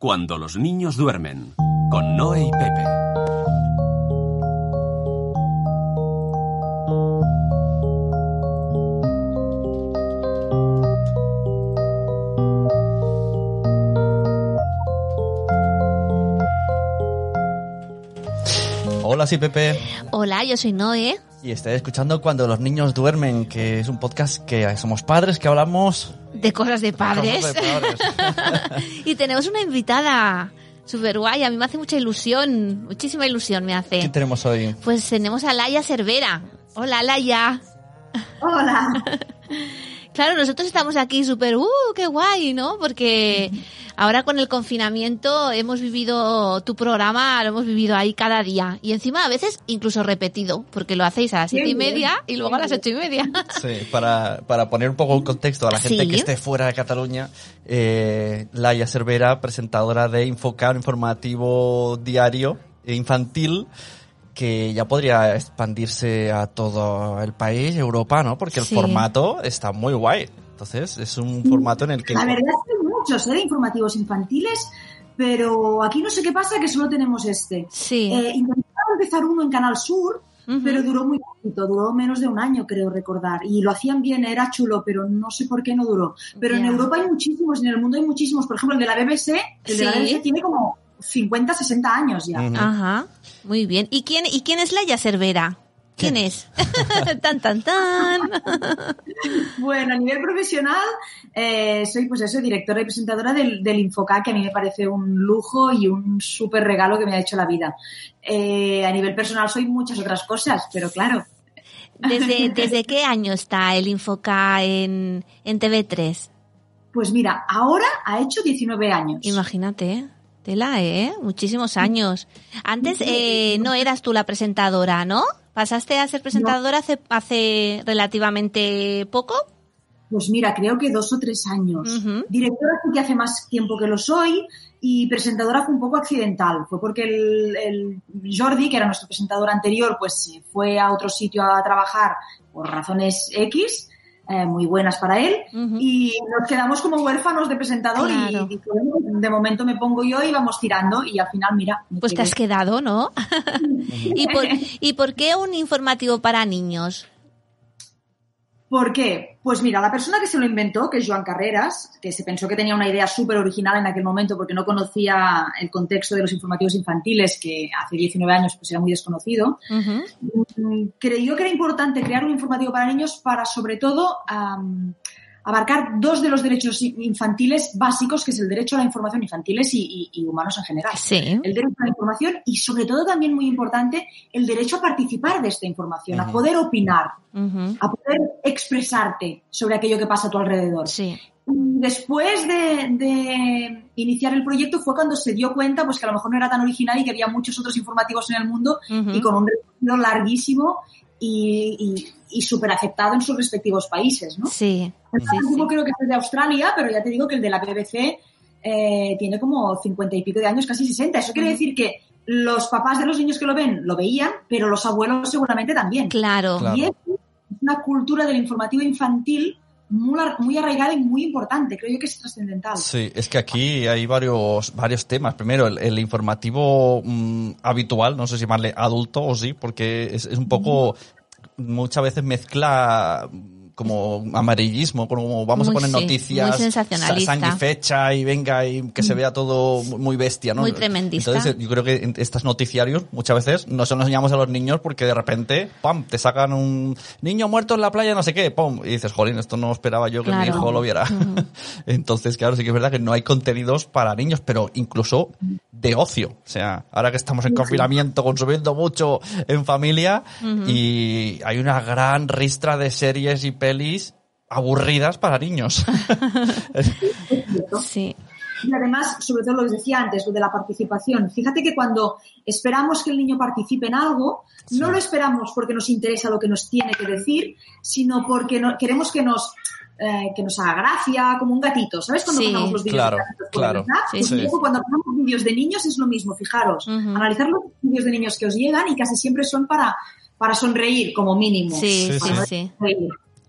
Cuando los niños duermen, con Noé y Pepe. Hola, sí, Pepe. Hola, yo soy Noé. Y estáis escuchando Cuando los niños duermen, que es un podcast que somos padres, que hablamos... De cosas de padres. Cosas de padres. y tenemos una invitada súper guay. A mí me hace mucha ilusión, muchísima ilusión me hace. ¿Qué tenemos hoy? Pues tenemos a Laia Cervera. Hola, Laia. Hola. Claro, nosotros estamos aquí súper, ¡uh, qué guay! ¿no? Porque ahora con el confinamiento hemos vivido tu programa, lo hemos vivido ahí cada día. Y encima a veces incluso repetido, porque lo hacéis a las siete y media y luego a las ocho y media. Sí, para, para poner un poco en contexto a la gente Sí. que esté fuera de Cataluña, eh, Laia Cervera, presentadora de Infocar, informativo diario e infantil, que ya podría expandirse a todo el país, Europa, ¿no? Porque el Sí. formato está muy guay. Entonces, es un formato en el que... La verdad es que muchos ¿eh? de informativos infantiles, pero aquí no sé qué pasa que solo tenemos este. Sí. Eh, intentaba empezar uno en Canal Sur, pero duró muy poquito, duró menos de un año, creo recordar. Y lo hacían bien, era chulo, pero no sé por qué no duró. Pero en. Europa hay muchísimos, en el mundo hay muchísimos. Por ejemplo, el de la BBC, el de la. BBC tiene como 50, 60 años ya. Ajá, muy bien. ¿Y quién, y quién es Laia Cervera? ¿Quién es? tan, tan, tan. Bueno, a nivel profesional, eh, soy pues eso, directora y presentadora del, del Infoca, que a mí me parece un lujo y un súper regalo que me ha hecho la vida. Eh, a nivel personal soy muchas otras cosas, pero claro, ¿Desde, ¿Desde qué año está el Infoca en, en TV3? pues mira, ahora ha hecho 19 años. Imagínate, ¿eh? Tela, ¿eh? Muchísimos años. Antes eh, no eras tú la presentadora, ¿no? ¿Pasaste a ser presentadora hace, hace relativamente poco? Pues mira, creo que dos o tres años. Directora sí que hace más tiempo que lo soy y presentadora fue un poco accidental. Fue porque el, el Jordi, que era nuestro presentador anterior, pues se fue a otro sitio a trabajar por razones X, eh, muy buenas para él, y nos quedamos como huérfanos de presentador Claro. y bueno, de momento me pongo yo y vamos tirando y al final, mira, Pues te has quedado, ¿no? ¿Y, por, ¿Y por qué un informativo para niños? ¿Por qué? Pues mira, la persona que se lo inventó, que es Joan Carreras, que se pensó que tenía una idea súper original en aquel momento porque no conocía el contexto de los informativos infantiles, que hace 19 años pues era muy desconocido, mm, creyó que era importante crear un informativo para niños para, sobre todo, am, abarcar dos de los derechos infantiles básicos, que es el derecho a la información infantiles y, y- y humanos en general. Sí. El derecho a la información y, sobre todo, también muy importante, el derecho a participar de esta información, a Ujú. poder opinar Ujú. a poder expresarte sobre aquello que pasa a tu alrededor. Sí. Después de, de iniciar el proyecto fue cuando se dio cuenta pues que a lo mejor no era tan original y que había muchos otros informativos en el mundo Ujú. y con un recorrido larguísimo y, y, y súper aceptado en sus respectivos países. ¿no? Sí. El Sí, sí. creo que es el de Australia, pero ya te digo que el de la BBC eh, tiene como 50 y pico de años, casi 60. Eso quiere decir que los papás de los niños que lo ven lo veían, pero los abuelos seguramente también. Claro. Claro. Y es una cultura del informativo infantil muy, muy arraigada y muy importante. Creo yo que es trascendental. Sí, es que aquí hay varios, varios temas. Primero, el, el informativo mm, habitual, no sé si llamarle adulto o sí, porque es, es un poco, muchas veces mezcla como amarillismo, como vamos Muy, a poner sí, noticias, sa- sangre y fecha y venga y que se vea todo muy- bestia, ¿no? Muy tremendista. Entonces, yo creo que estos noticiarios muchas veces no se los enseñamos a los niños porque de repente, ¡pam!, te sacan un niño muerto en la playa, no sé qué, ¡pum! Y dices, jolín, esto no esperaba yo que mi Claro. hijo lo viera. Entonces, claro, sí que es verdad que no hay contenidos para niños, pero incluso de ocio. O sea, ahora que estamos en confinamiento, consumiendo mucho en familia y hay una gran ristra de series y pelis aburridas para niños. Sí. Y además, sobre todo lo que decía antes, lo de la participación. Fíjate que cuando esperamos que el niño participe en algo, no lo esperamos porque nos interesa lo que nos tiene que decir, sino porque no- queremos que nos eh, que nos haga gracia, como un gatito, ¿sabes? Cuando Sí. pasamos los vídeos Claro, de gatitos claro. Pues sí. cuando pasamos vídeos de niños es lo mismo, fijaros. Analizar los vídeos de niños que os llegan y casi siempre son para, para sonreír, como mínimo. Sí, Sí, sí, sí.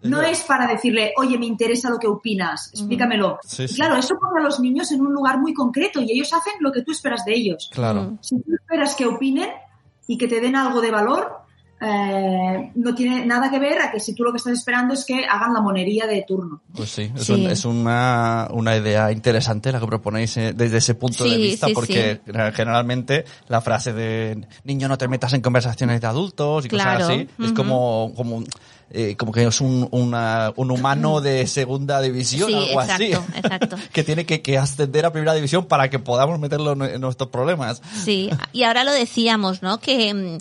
No es para decirle, oye, me interesa lo que opinas, explícamelo. Sí, sí. Claro, eso pone a los niños en un lugar muy concreto y ellos hacen lo que tú esperas de ellos. Claro. Si tú esperas que opinen y que te den algo de valor, eh, no tiene nada que ver a que si tú lo que estás esperando es que hagan la monería de turno. Pues sí, es, Sí. un- es una, una idea interesante la que proponéis eh, desde ese punto de vista, sí, porque generalmente la frase de niño no te metas en conversaciones de adultos y Claro, cosas así, es como, como, eh, como que es un, una- un humano de segunda división, Sí, algo exacto, así, exacto. que tiene que, que ascender a primera división para que podamos meterlo en, en nuestros problemas. Sí, y ahora lo decíamos, ¿no? Que, mm,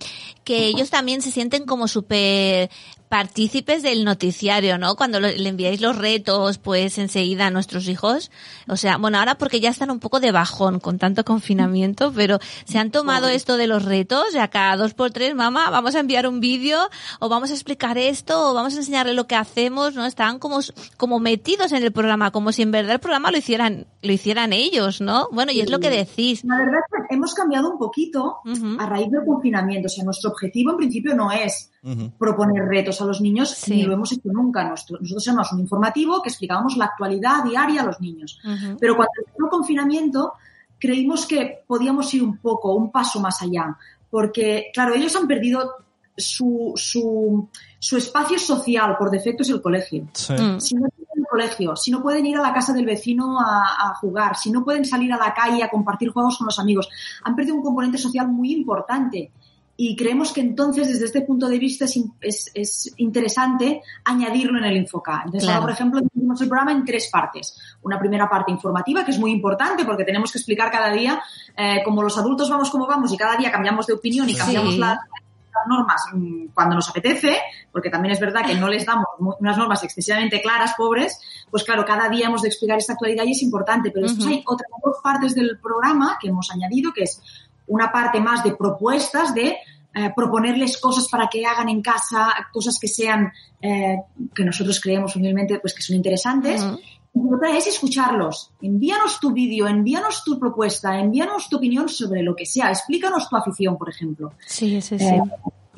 que ellos también se sienten como súper partícipes del noticiario, ¿no? Cuando le enviáis los retos, pues enseguida a nuestros hijos. O sea, bueno, ahora porque ya están un poco de bajón con tanto confinamiento, pero se han tomado esto de los retos, ya cada dos por tres, mamá, vamos a enviar un vídeo, o vamos a explicar esto, o vamos a enseñarle lo que hacemos, ¿no? Estaban como, como metidos en el programa, como si en verdad el programa lo hicieran, lo hicieran ellos, ¿no? Bueno, y es lo que decís. La verdad es que hemos cambiado un poquito a raíz del confinamiento. O sea, nuestro objetivo en principio no es proponer retos a los niños, Sí. ni lo hemos hecho nunca. Nuestro- nosotros éramos un informativo que explicábamos la actualidad diaria a los niños. Pero cuando empezó el confinamiento, creímos que podíamos ir un poco, un paso más allá. Porque, claro, ellos han perdido su, su, su espacio social, por defecto es el colegio. Sí. Mm. Si no tienen el colegio, si no pueden ir a la casa del vecino a, a jugar, si no pueden salir a la calle a compartir juegos con los amigos, han perdido un componente social muy importante. Y creemos que entonces, desde este punto de vista, es, es- es interesante añadirlo en el Infoca. Entonces, Claro. ahora, por ejemplo, dividimos el programa en tres partes. Una primera parte informativa, que es muy importante porque tenemos que explicar cada día, eh, como los adultos vamos como vamos y cada día cambiamos de opinión y Sí. cambiamos la, las normas mm, cuando nos apetece, porque también es verdad que no les damos unas normas excesivamente claras, pobres, pues claro, cada día hemos de explicar esta actualidad y es importante. Pero después Ujú. hay otras dos partes del programa que hemos añadido, que es una parte más de propuestas, de eh, proponerles cosas para que hagan en casa, cosas que sean, eh, que nosotros creemos humildemente, pues que son interesantes. Ujú. Y otra es escucharlos. Envíanos tu vídeo, envíanos tu propuesta, envíanos tu opinión sobre lo que sea. Explícanos tu afición, por ejemplo. Sí, sí, sí. Eh,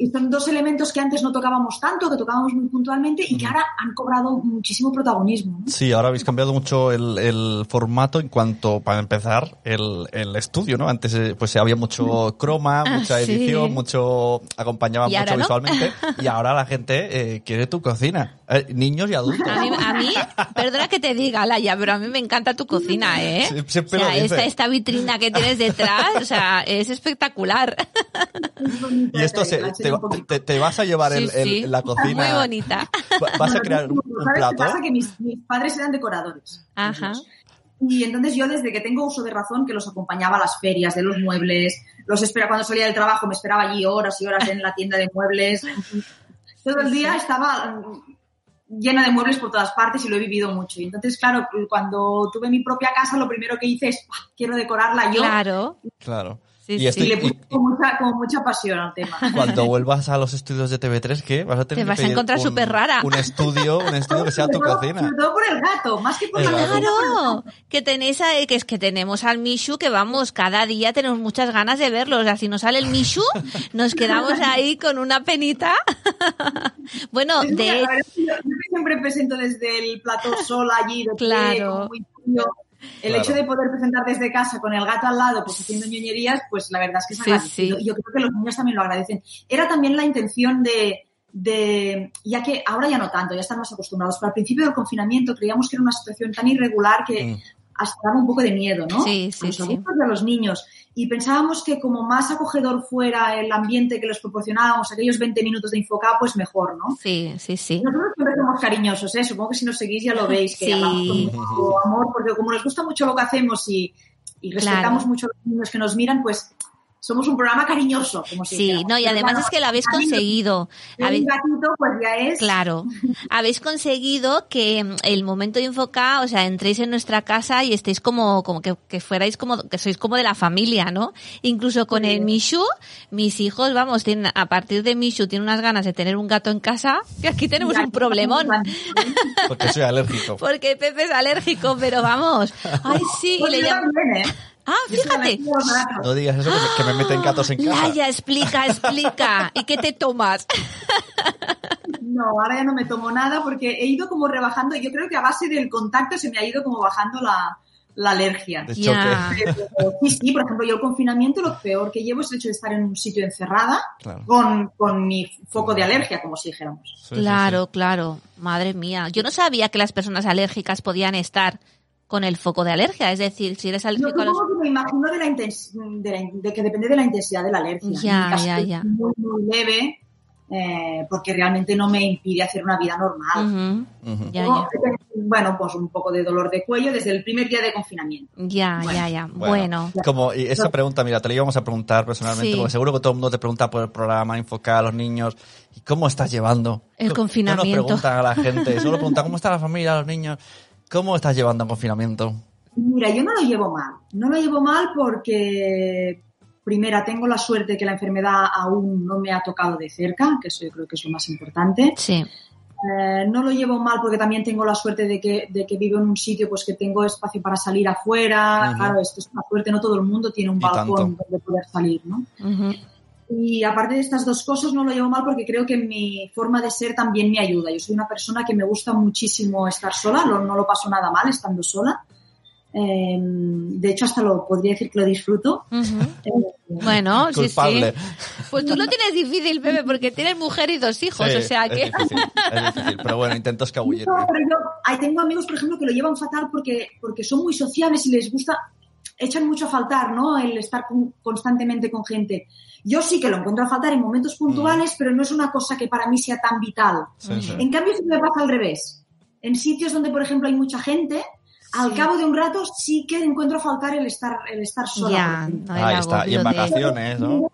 y son dos elementos que antes no tocábamos tanto, que tocábamos muy puntualmente y que ahora han cobrado muchísimo protagonismo. ¿no? Sí, ahora habéis cambiado mucho el, el formato en cuanto, para empezar, el, el estudio, ¿no? Antes eh, pues había mucho croma, Ah, mucha sí. edición, mucho acompañaba Y mucho no. visualmente y ahora la gente eh, quiere tu cocina, Eh, niños y adultos. A mí, a mí, perdona que te diga, Laia, pero a mí me encanta tu cocina, ¿eh? Sí, o sea, lo dice. esta, esta vitrina que tienes detrás, o sea, es espectacular. Y esto se- La te, vas a llevar Sí, el- sí. la cocina. Muy bonita. Va- Vas a crear un, un ¿Sabes qué plato. pasa? Que mis, mis padres eran decoradores. Ajá. Y entonces yo desde que tengo uso de razón que los acompañaba a las ferias de los muebles, los espera cuando salía del trabajo, me esperaba allí horas y horas en la tienda de muebles. Todo el día estaba mm, llena de muebles por todas partes y lo he vivido mucho. Y entonces, claro, cuando tuve mi propia casa, lo primero que hice es, "Ah, quiero decorarla yo. Claro. Claro. Sí, y sí. esto- Y le y- puse con mucha, con mucha pasión al tema. cuando vuelvas a los estudios de TV3, ¿qué? Vas a tener Te que vas a encontrar un- superrara. Un estudio, un estudio que sea tu Sobre todo- cocina. Sobre todo por el gato, más que por El gato. Claro, que tenéis a- que es que tenemos al Mishu que vamos, cada día tenemos muchas ganas de verlo. O sea, si nos sale el Mishu, nos quedamos ahí con una penita. bueno, Es de ver, yo, yo que siempre presento desde el plató sola allí, de Claro. como muy tío. El Claro. hecho de poder presentar desde casa con el gato al lado, pues haciendo ñoñerías, pues la verdad es que es Sí, agradecido. sí. Y yo creo que los niños también lo agradecen. Era también la intención de, de, ya que ahora ya no tanto, ya están más acostumbrados, pero al principio del confinamiento creíamos que era una situación tan irregular que Mm. hasta daba un poco de miedo, ¿no? Sí, sí, a los sí. adultos y a los niños. Y pensábamos que como más acogedor fuera el ambiente que les proporcionábamos, aquellos 20 minutos de Infoca, pues mejor, ¿no? Sí, sí, sí. Nosotros siempre somos cariñosos, ¿eh? Supongo que si nos seguís ya lo veis, que Sí. hablamos con mucho amor, porque como nos gusta mucho lo que hacemos y, y respetamos Claro. mucho a los niños que nos miran, pues somos un programa cariñoso, como si Sí, dijéramos. no, y Pero además claro, es que lo habéis conseguido. Un Habéis- gatito, pues ya es... Claro. Habéis conseguido que mm, el momento de Infoca, o sea, entréis en nuestra casa y estéis como, como que, que fuerais como, que sois como de la familia, ¿no? Incluso con el Mishu, mis hijos, vamos, tienen, a partir de Mishu, tienen unas ganas de tener un gato en casa, que aquí tenemos un problemón. Porque soy alérgico. Porque Pepe es alérgico, pero vamos. Ay, sí, y Pues le llamo. también, ¿eh? Ah, fíjate. No digas eso que me, que me meten gatos en casa. Laia, explica, explica. ¿Y qué te tomas? No, ahora ya no me tomo nada porque he ido como rebajando. Yo creo que a base del contacto se me ha ido como bajando la, la alergia. Sí, sí, por ejemplo, yo el confinamiento lo peor que llevo es el hecho de estar en un sitio encerrada Claro. con, con mi foco de alergia, como si dijéramos. Sí, sí, Claro, claro. Madre mía. Yo no sabía que las personas alérgicas podían estar con el foco de alergia. Es decir, si eres Yo alérgico a los... supongo que me imagino de, la intens- de, la- de que depende de la intensidad de la alergia. Ya, En mi caso ya, es ya. Muy, muy leve, eh, porque realmente no me impide hacer una vida normal. Ya, ya. Bueno, pues un poco de dolor de cuello desde el primer día de confinamiento. Ya, ya, ya. Bueno. Como, y esa pregunta, mira, te la íbamos a preguntar personalmente, Sí. porque seguro que todo el mundo te pregunta por el programa, enfocar a los niños. ¿Y cómo estás llevando? El Co- confinamiento. No nos preguntan a la gente, solo preguntan cómo está la familia, los niños. ¿Cómo estás llevando el confinamiento? Mira, yo no lo llevo mal. No lo llevo mal porque, primera, tengo la suerte que la enfermedad aún no me ha tocado de cerca, que eso yo creo que es lo más importante. Sí. Eh, no lo llevo mal porque también tengo la suerte de que, de que vivo en un sitio pues que tengo espacio para salir afuera. Claro, esto es una suerte, no todo el mundo tiene un Y balcón tanto. donde poder salir, ¿no? Ujú. Y aparte de estas dos cosas, no lo llevo mal porque creo que mi forma de ser también me ayuda. Yo soy una persona que me gusta muchísimo estar sola, lo- no lo paso nada mal estando sola. Eh, de hecho, hasta lo podría decir que lo disfruto. Ujú. Eh, Bueno, sí, Culpable. sí. Pues tú lo tienes difícil, bebé, porque tienes mujer y dos hijos, Sí, o sea es que... difícil, es difícil, pero bueno, intento escabullirme. No, pero yo ahí tengo amigos, por ejemplo, que lo llevan fatal porque, porque son muy sociables y les gusta, echan mucho a faltar, ¿no? El estar con- constantemente con gente. Yo sí que lo encuentro a faltar en momentos puntuales, pero no es una cosa que para mí sea tan vital. Sí, sí. En cambio, si me pasa al revés. En sitios donde, por ejemplo, hay mucha gente, al Sí. cabo de un rato sí que encuentro a faltar el estar, el estar sola. Ya, no, Ahí está. Y en vacaciones, ¿no?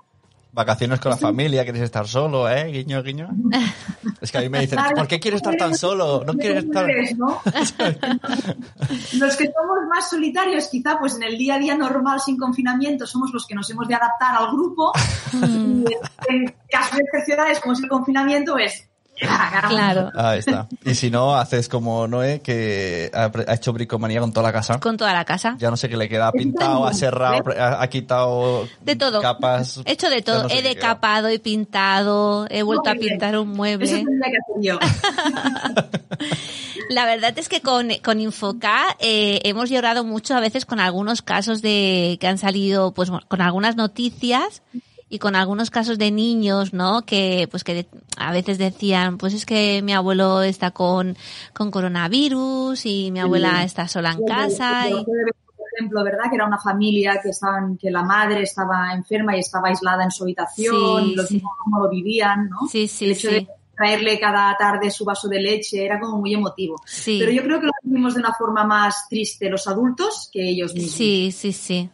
Vacaciones con la familia, quieres estar solo, ¿eh? Guiño, guiño. Es que a mí me dicen. ¿por qué quieres estar tan solo? No quieres estar... ¿no? los que somos más solitarios, quizá, pues en el día a día normal, sin confinamiento, somos los que nos hemos de adaptar al grupo. Mm. y en casos excepcionales, como es el confinamiento, pues. Claro, Ahí está. Y si no, haces como Noé, que ha hecho bricomanía con toda la casa. con toda la casa. Ya no sé qué le queda, ha pintado, ha cerrado, ha, quitado De todo. capas. He hecho de todo. no sé he decapado, he pintado, he vuelto a bien. pintar un Eso mueble. tendría que hacer yo. La verdad es que con, con Infoca eh, hemos llorado mucho a veces con algunos casos de que han salido, pues con algunas noticias y con algunos casos de niños, ¿no? Que pues que a veces decían, pues es que mi abuelo está con, con coronavirus y mi abuela está sola en casa. Y, Por ejemplo, ¿verdad? Que era una familia que estaban, que la madre estaba enferma y estaba aislada en su habitación, los niños cómo lo vivían, ¿no? sí, sí, el hecho de traerle cada tarde su vaso de leche era como muy emotivo. Sí. Pero yo creo que lo vivimos de una forma más triste los adultos que ellos mismos. Sí, sí, sí.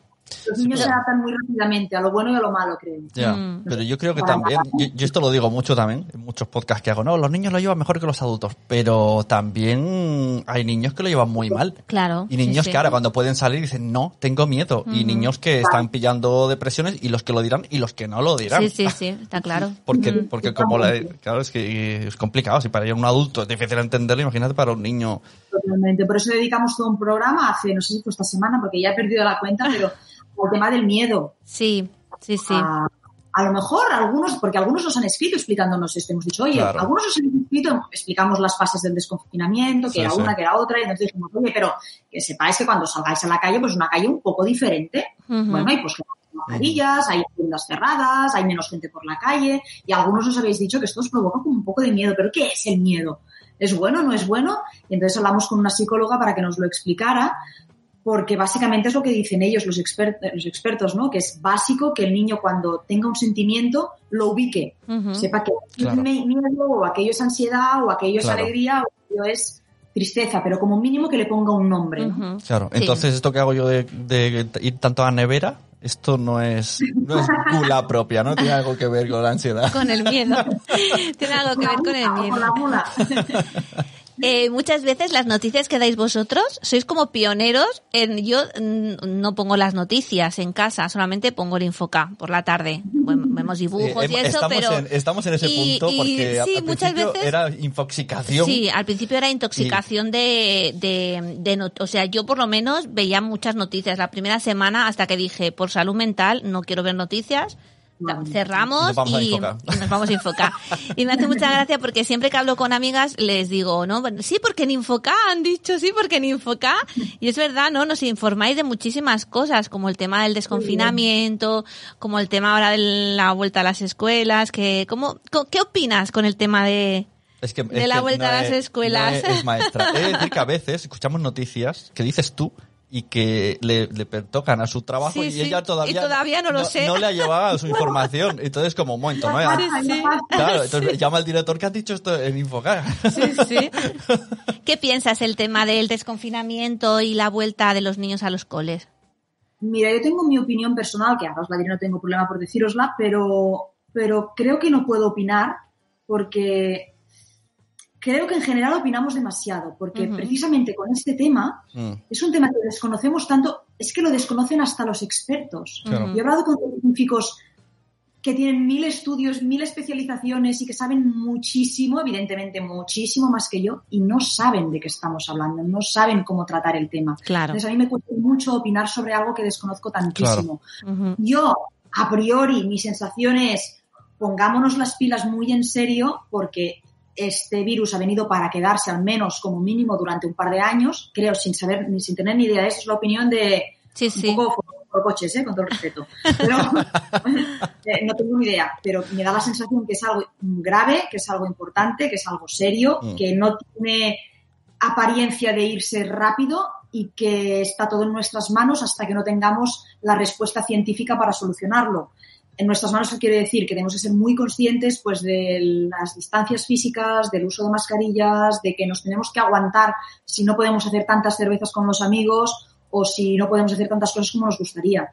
Los niños se adaptan muy rápidamente a lo bueno y a lo malo, creo. Ya, Mm. pero yo creo que también, yo, yo esto lo digo mucho también, en muchos podcasts que hago, no, los niños lo llevan mejor que los adultos, pero también hay niños que lo llevan muy mal. Claro. Y niños sí, sí. que ahora cuando pueden salir dicen, no, tengo miedo. Y niños que están pillando depresiones y los que lo dirán y los que no lo dirán. Sí, sí, sí, está claro. Porque, Mm. porque como la, claro, es que es complicado. Si para un adulto es difícil entenderlo, imagínate para un niño. Totalmente. Por eso dedicamos todo un programa hace, no sé si fue esta semana, porque ya he perdido la cuenta, pero al tema del miedo. Sí, sí, sí. A, a lo mejor algunos, porque algunos nos han escrito explicándonos esto. Hemos dicho, oye, Claro. algunos nos han escrito, explicamos las fases del desconfinamiento, que Sí, era sí. una, que era otra, y entonces dijimos, oye, pero que sepáis que cuando salgáis a la calle, pues una calle un poco diferente. Ujú. Bueno, hay pues mascarillas, hay tiendas cerradas, hay menos gente por la calle, y algunos os habéis dicho que esto os provoca como un poco de miedo. ¿Pero qué es el miedo? ¿Es bueno no es bueno? Y entonces hablamos con una psicóloga para que nos lo explicara, porque básicamente es lo que dicen ellos, los, exper- los expertos, ¿no? Que es básico que el niño cuando tenga un sentimiento lo ubique, Ujú. sepa que Claro. es mi- miedo o aquello es ansiedad o aquello es Claro. alegría o aquello es tristeza, pero como mínimo que le ponga un nombre. ¿no? Ujú. Claro. Sí. Entonces, esto que hago yo de, de ir tanto a la nevera, esto no es, no es gula propia, ¿no? Tiene algo que ver con la ansiedad. Con el miedo. Tiene algo que ver con el miedo. con la mula. Eh, muchas veces las noticias que dais vosotros sois como pioneros en yo mm, no pongo las noticias en casa solamente pongo el infoca por la tarde bueno, vemos dibujos Eh, y em- eso estamos, pero en, estamos en ese y- punto y porque sí, al muchas principio veces- era infoxicación. Sí, al principio era intoxicación de, de, de not- o sea, yo por lo menos veía muchas noticias la primera semana hasta que dije, por salud mental, no quiero ver noticias, cerramos Y nos vamos a y, y nos vamos a Infoca. Y me hace mucha gracia porque siempre que hablo con amigas les digo, ¿no? Bueno, sí, porque en Infoca han dicho, sí, porque en Infoca. Y es verdad, ¿no? Nos informáis de muchísimas cosas, como el tema del desconfinamiento, como el tema ahora de la vuelta a las escuelas, que, ¿cómo, ¿qué opinas con el tema de, Es que, De es la que vuelta a las es- escuelas. no es, es maestra. He de decir que a veces escuchamos noticias que dices tú y que le, le tocan a su trabajo Sí, y sí. ella todavía, Y todavía no lo sé. No le ha llevado su información. Entonces, como un momento, ¿no? Ya Sí. Claro, entonces llama al director que has dicho esto en Infocar. Sí, sí. ¿Qué piensas el tema del desconfinamiento y la vuelta de los niños a los coles? Mira, yo tengo mi opinión personal, que ahora os la diré, no tengo problema por decírosla, pero, pero creo que no puedo opinar porque creo que en general opinamos demasiado, porque precisamente con este tema Mm, es un tema que desconocemos tanto, es que lo desconocen hasta los expertos. Yo he hablado con científicos que tienen mil estudios, mil especializaciones y que saben muchísimo, evidentemente muchísimo más que yo, y no saben de qué estamos hablando, no saben cómo tratar el tema. Claro. Entonces a mí me cuesta mucho opinar sobre algo que desconozco tantísimo. Yo, a priori, mi sensación es pongámonos las pilas muy en serio porque este virus ha venido para quedarse al menos como mínimo durante un par de años, creo, sin saber ni sin tener ni idea. Esa es la opinión de Sí, un poco por, por coches, ¿eh? con todo el respeto. Pero, eh, no tengo ni idea, pero me da la sensación que es algo grave, que es algo importante, que es algo serio, Mm. que no tiene apariencia de irse rápido y que está todo en nuestras manos hasta que no tengamos la respuesta científica para solucionarlo. En nuestras manos, ¿qué quiere decir? Que tenemos que ser muy conscientes pues, de las distancias físicas, del uso de mascarillas, de que nos tenemos que aguantar si no podemos hacer tantas cervezas con los amigos o si no podemos hacer tantas cosas como nos gustaría.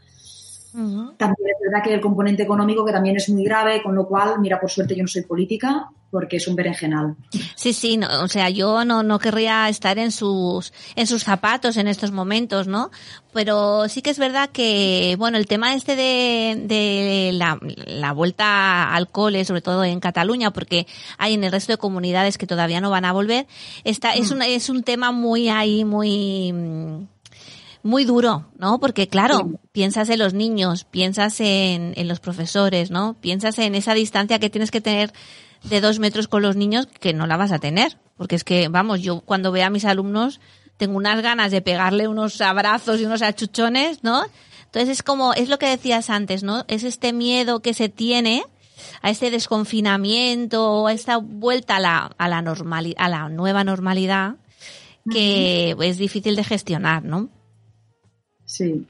También es verdad que el componente económico que también es muy grave, con lo cual, mira, por suerte yo no soy política porque es un berenjenal. Sí, sí, no, o sea, yo no, no querría estar en sus, en sus zapatos en estos momentos, ¿no? Pero sí que es verdad que, bueno, el tema este de, de la, la vuelta al cole, sobre todo en Cataluña, porque hay en el resto de comunidades que todavía no van a volver, está, es un, es un tema muy ahí, muy, mm, muy duro, ¿no? Porque claro, Sí. piensas en los niños, piensas en, en los profesores, ¿no? Piensas en esa distancia que tienes que tener de dos metros con los niños que no la vas a tener. Porque es que, vamos, yo cuando veo a mis alumnos tengo unas ganas de pegarle unos abrazos y unos achuchones, ¿no? Entonces es como, es lo que decías antes, ¿no? Es este miedo que se tiene a este desconfinamiento, a esta vuelta a la, a la normali- a la nueva normalidad que es difícil de gestionar, ¿no? Sí.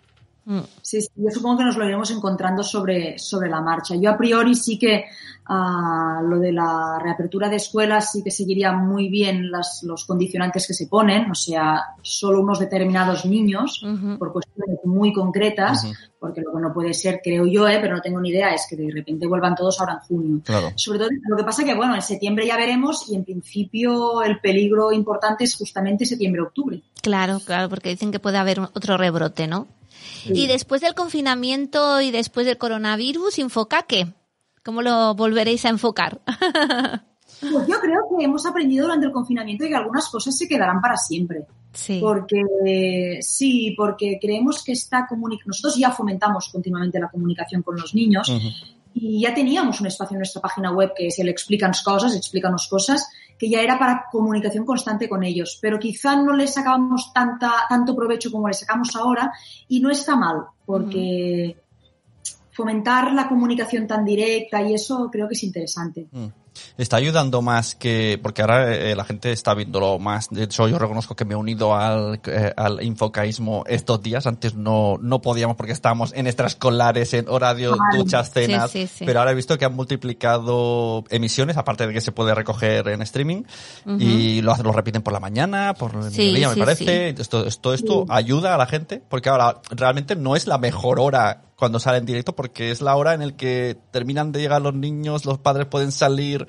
Sí, sí, yo supongo que nos lo iremos encontrando sobre, sobre la marcha. Yo a priori sí que ah, lo de la reapertura de escuelas sí que seguiría muy bien las, los condicionantes que se ponen, o sea, solo unos determinados niños, por cuestiones muy concretas, porque lo que no puede ser, creo yo, eh, pero no tengo ni idea, es que de repente vuelvan todos ahora en junio. Claro. Sobre todo, lo que pasa que, bueno, en septiembre ya veremos y en principio el peligro importante es justamente septiembre-octubre. Claro, claro, porque dicen que puede haber otro rebrote, ¿no? Y después del confinamiento y después del coronavirus, ¿infoca qué? ¿Cómo lo volveréis a enfocar? Pues yo creo que hemos aprendido durante el confinamiento y que algunas cosas se quedarán para siempre. sí. Porque sí, porque creemos que esta comunicación, nosotros ya fomentamos continuamente la comunicación con los niños y ya teníamos un espacio en nuestra página web que es el Explícanos Cosas, Explícanos Cosas, que ya era para comunicación constante con ellos, pero quizá no les sacábamos tanta, tanto provecho como les sacamos ahora y no está mal, porque fomentar la comunicación tan directa y eso creo que es interesante. Mm. Está ayudando más que, porque ahora eh, la gente está viéndolo más. De hecho, yo reconozco que me he unido al, eh, al infocaísmo estos días. Antes no, no podíamos porque estábamos en extraescolares, en horarios, Vale. duchas, cenas. Sí, sí, sí. Pero ahora he visto que han multiplicado emisiones, aparte de que se puede recoger en streaming. Y lo, hacen- lo repiten por la mañana, por el mediodía, me parece. Esto, esto, esto ayuda a la gente, porque ahora realmente no es la mejor hora cuando sale en directo, porque es la hora en el que terminan de llegar los niños, los padres pueden salir.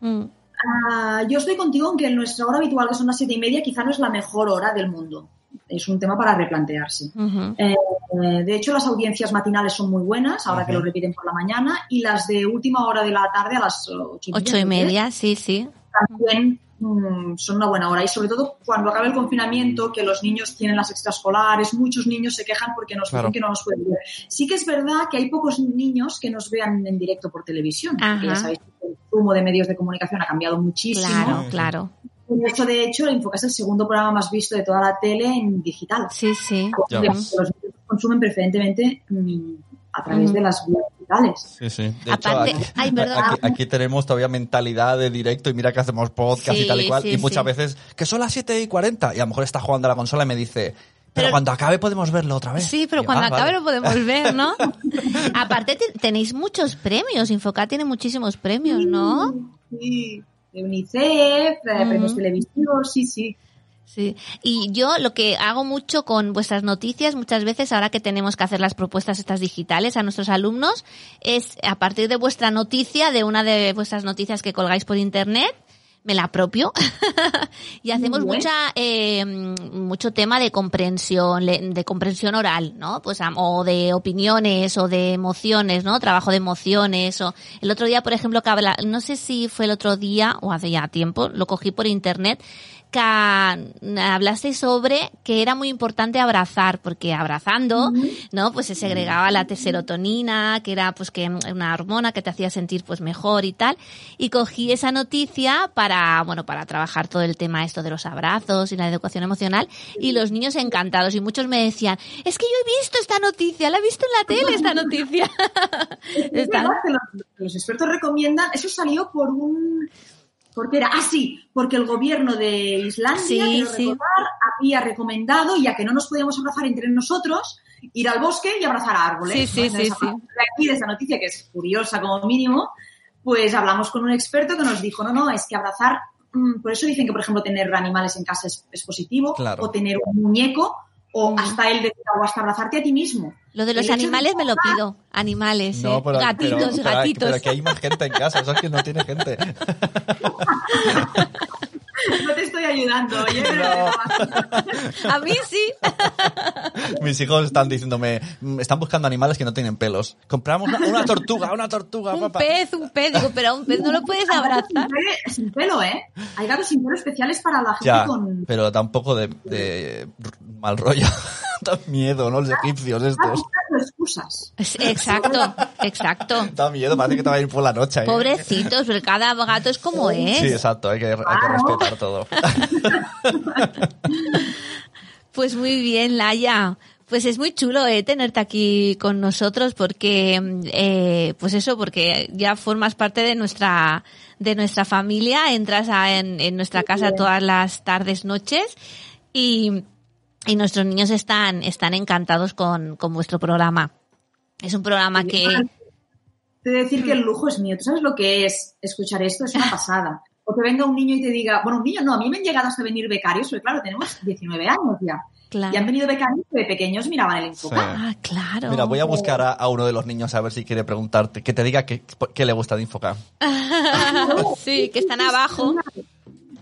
Mm. Ah, yo estoy contigo en que nuestra hora habitual, que son las siete y media, quizá no es la mejor hora del mundo. Es un tema para replantearse. Eh, de hecho, las audiencias matinales son muy buenas, ahora que lo repiten por la mañana, y las de última hora de la tarde a las ocho y media. Ocho y media, sí, sí. También mm, son una buena hora. Y sobre todo cuando acabe el confinamiento, que los niños tienen las extraescolares, muchos niños se quejan porque nos Claro. dicen que no nos pueden ver. Sí que es verdad que hay pocos niños que nos vean en directo por televisión. porque ya sabéis que el consumo de medios de comunicación ha cambiado muchísimo. Claro, claro. De hecho, de hecho, el Infocast es el segundo programa más visto de toda la tele en digital. Sí, sí. Los niños consumen preferentemente mm, a través de las vías digitales. Sí, sí. De Aparte- hecho, aquí, ay, perdón. aquí- aquí tenemos todavía mentalidad de directo y mira que hacemos podcast y Sí, tal y cual. sí, y muchas sí. veces, que son las 7 y 40 y a lo mejor está jugando a la consola y me dice, pero, Pero- cuando acabe podemos verlo otra vez. Sí, pero Y yo, cuando "Ah, acabe vale". lo podemos ver, ¿no? Aparte te- tenéis muchos premios, Infocat tiene muchísimos premios, ¿no? Sí, de UNICEF, eh, Mm. premios televisivos, sí, sí. Sí. Y yo lo que hago mucho con vuestras noticias, muchas veces ahora que tenemos que hacer las propuestas estas digitales a nuestros alumnos, es a partir de vuestra noticia, de una de vuestras noticias que colgáis por internet, me la apropio y hacemos bien. mucha eh, mucho tema de comprensión de comprensión oral no pues o de opiniones o de emociones no trabajo de emociones o el otro día por ejemplo que habla no sé si fue el otro día o hace ya tiempo lo cogí por internet que hablaste sobre que era muy importante abrazar, porque abrazando, ¿no? Pues se segregaba la serotonina, que era pues que una hormona que te hacía sentir pues mejor y tal. Y cogí esa noticia para, bueno, para trabajar todo el tema esto de los abrazos y la educación emocional y los niños encantados y muchos me decían, es que yo he visto esta noticia, la he visto en la tele esta noticia. Es verdad que los, los expertos recomiendan, eso salió por un... ¿Por qué era? Ah, sí, porque el gobierno de Islandia, Sí, sí. recordar, había recomendado, ya que no nos podíamos abrazar entre nosotros, ir al bosque y abrazar a árboles. Sí, sí, ¿no? sí, Entonces, De aquí, de esa noticia, que es curiosa como mínimo, pues hablamos con un experto que nos dijo, no, no, es que abrazar, mm, por eso dicen que, por ejemplo, tener animales en casa es, es positivo, Claro. o tener un muñeco, o Mm. hasta el de, o hasta abrazarte a ti mismo. Lo de los El hecho de animales me lo pido. Animales, ¿eh? pero, gatitos, pero- pero- gatitos. Pero que hay más gente en casa, eso es que no tiene gente. No te estoy ayudando, oye. No. A mí sí. Mis hijos están diciéndome, mm, están buscando animales que no tienen pelos. Compramos una, una tortuga, una tortuga, Un papá. pez, un pez. Digo, pero a un pez no lo puedes abrazar. Sin pelo, ¿eh? Hay gatos sin pelo especiales para la gente Ya, con... pero tampoco de, mal rollo. Da miedo, ¿no? Los egipcios estos. excusas. Exacto, exacto. Da miedo, parece que te va a ir por la noche. ¿eh? Pobrecitos, pero cada gato es como Sí, es. exacto, hay que, hay que respetar todo. Pues muy bien, Laia. Pues es muy chulo eh, tenerte aquí con nosotros porque, eh, pues eso, porque ya formas parte de nuestra de nuestra familia, entras a- en, en nuestra casa todas las tardes, noches y, y nuestros niños están están encantados con, con vuestro programa. Es un programa que Te he de decir que el lujo es mío. ¿Tú sabes lo que es escuchar esto? Es una pasada. O que venga un niño y te diga, bueno, un niño no, a mí me han llegado hasta venir becarios, porque claro, tenemos 19 años ya. claro. Y han venido becarios que de pequeños miraban el Infocat. Ah, claro. Mira, voy a buscar a, a uno de los niños a ver si quiere preguntarte, que te diga qué qué le gusta de Infoca. sí, que están abajo.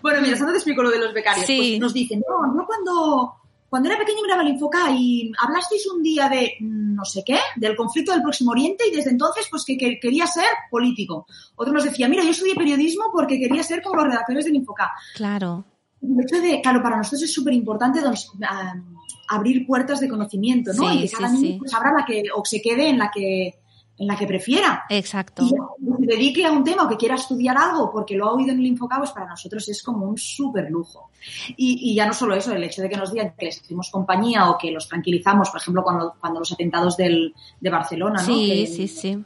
Bueno, mira, ahora te explico lo de los becarios. Sí. Pues nos dicen, no, yo cuando, cuando era pequeño miraba el Infoca y hablasteis un día de mm, no sé qué, del conflicto del Próximo Oriente y desde entonces pues que, que quería ser político. Otro nos decía, mira, yo estudié periodismo porque quería ser como los redactores del Infoca. Claro. El hecho de, claro, para nosotros es súper importante abrir puertas de conocimiento, ¿no? Sí, y que sí, cada niño sí. pues, abra la que, o se quede en la que, en la que prefiera. Exacto. Y se dedique a un tema o que quiera estudiar algo porque lo ha oído en el Infocab, pues para nosotros es como un súper lujo. Y, y ya no solo eso, el hecho de que nos digan que les hacemos compañía o que los tranquilizamos, por ejemplo, cuando, cuando los atentados del, de Barcelona, ¿no? Sí, Que- sí, sí.